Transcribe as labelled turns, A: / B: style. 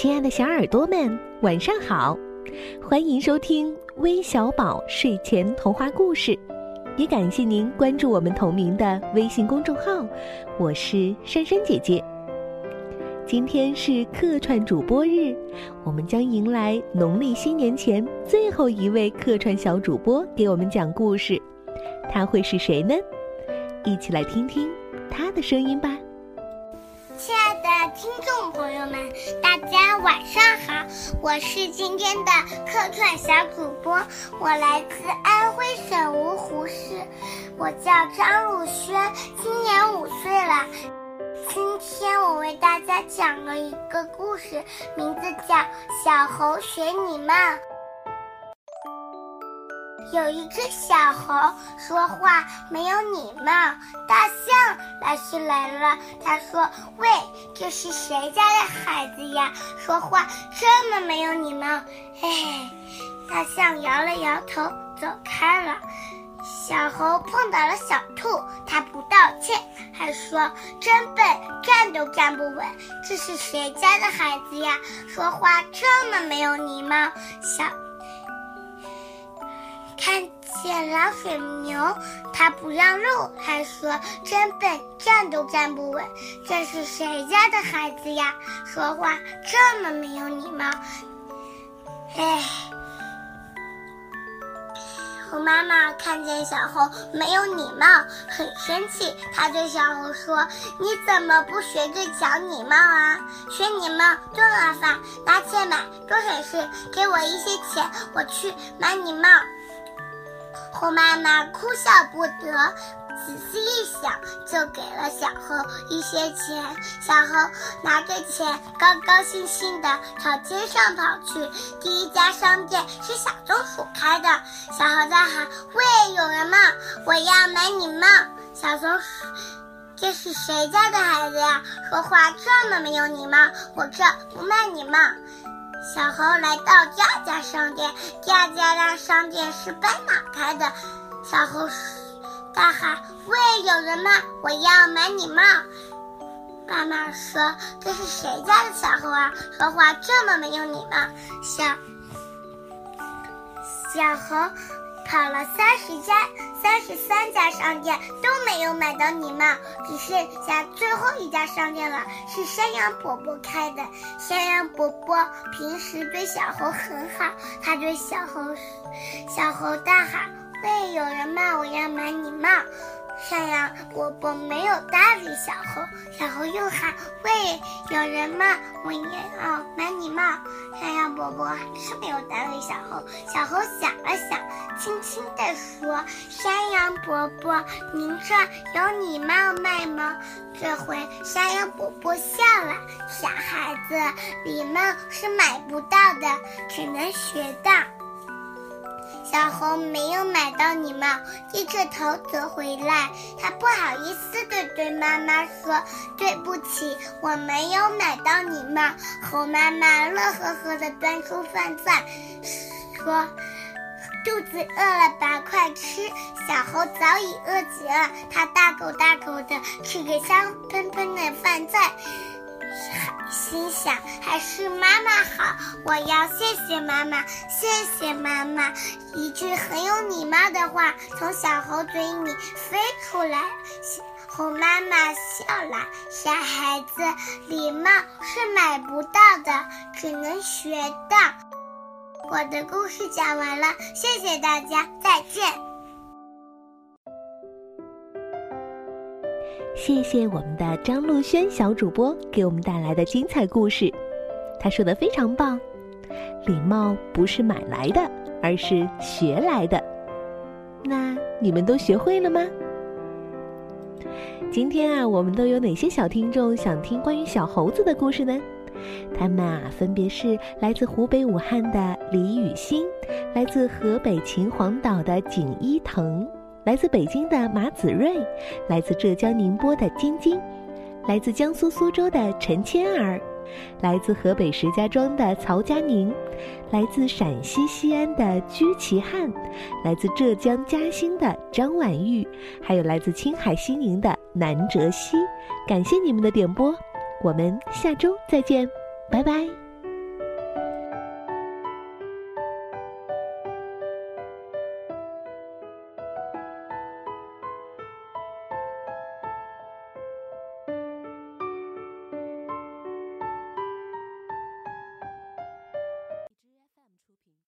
A: 亲爱的小耳朵们，晚上好！欢迎收听微小宝睡前童话故事，也感谢您关注我们同名的微信公众号。我是珊珊姐姐。今天是客串主播日，我们将迎来农历新年前最后一位客串小主播给我们讲故事，他会是谁呢？一起来听听他的声音吧。
B: 听众朋友们，大家晚上好！我是今天的客串小主播，我来自安徽省芜湖市，我叫张汝轩，今年五岁了。今天我为大家讲了一个故事，名字叫《小猴学你们》。有一只小猴说话没有礼貌，大象来是来了，他说：“喂，这是谁家的孩子呀？说话这么没有礼貌。”哎，大象摇了摇头，走开了。小猴碰倒了小兔，它不道歉，还说：“真笨，站都站不稳。这是谁家的孩子呀？说话这么没有礼貌。”小。看见老水牛，它不让路，还说真笨，站都站不稳。这是谁家的孩子呀？说话这么没有礼貌。哎，猴妈妈看见小猴没有礼貌，很生气。她对小猴说：“你怎么不学着讲礼貌啊？学礼貌多麻烦，拿钱买多省事。给我一些钱，我去买礼貌。”猴妈妈哭笑不得，仔细一想，就给了小猴一些钱。小猴拿着钱，高高兴兴地朝街上跑去。第一家商店是小松鼠开的。小猴在喊：“喂，有人吗？我要买你帽。”小松鼠：“这是谁家的孩子呀？说话这么没有礼貌！我这不卖你帽。”小猴来到第二家商店，第二家的商店是斑马开的。小猴大喊：“喂，有人吗？我要买你帽。”斑马说：“这是谁家的小猴啊？说话这么没有礼貌！”小小猴。跑了三十家、三十三家商店都没有买到礼帽，只剩下最后一家商店了，是山羊伯伯开的。山羊伯伯平时对小猴很好，他对小猴小猴大喊：“喂，有人骂？我要买礼帽。”山羊伯伯没有搭理小猴，小猴又喊：“喂，有人吗？我也要买礼帽。”山羊伯伯还是没有搭理小猴。小猴想了想，轻轻地说：“山羊伯伯，您这有礼帽卖吗？”这回山羊伯伯笑了：“小孩子，礼帽是买不到的，只能学到。”小猴没有买到礼帽，低着头走回来。他不好意思地对妈妈说：“对不起，我没有买到礼帽。”猴妈妈乐呵呵地端出饭菜，说：“肚子饿了吧？快吃！”小猴早已饿极了，它大口大口地吃着香喷喷的饭菜。心想还是妈妈好，我要谢谢妈妈，谢谢妈妈。一句很有礼貌的话从小猴嘴里飞出来，猴妈妈笑了。小孩子，礼貌是买不到的，只能学到。我的故事讲完了，谢谢大家，再见。
A: 谢谢我们的张露轩小主播给我们带来的精彩故事，他说的非常棒。礼貌不是买来的，而是学来的。那你们都学会了吗？今天啊，我们都有哪些小听众想听关于小猴子的故事呢？他们啊，分别是来自湖北武汉的李雨欣，来自河北秦皇岛的景一腾。来自北京的马子睿，来自浙江宁波的晶晶，来自江苏苏州的陈千儿，来自河北石家庄的曹佳宁，来自陕西西安的居其汉，来自浙江嘉兴的张婉玉，还有来自青海西宁的南哲熙。感谢你们的点播，我们下周再见，拜拜。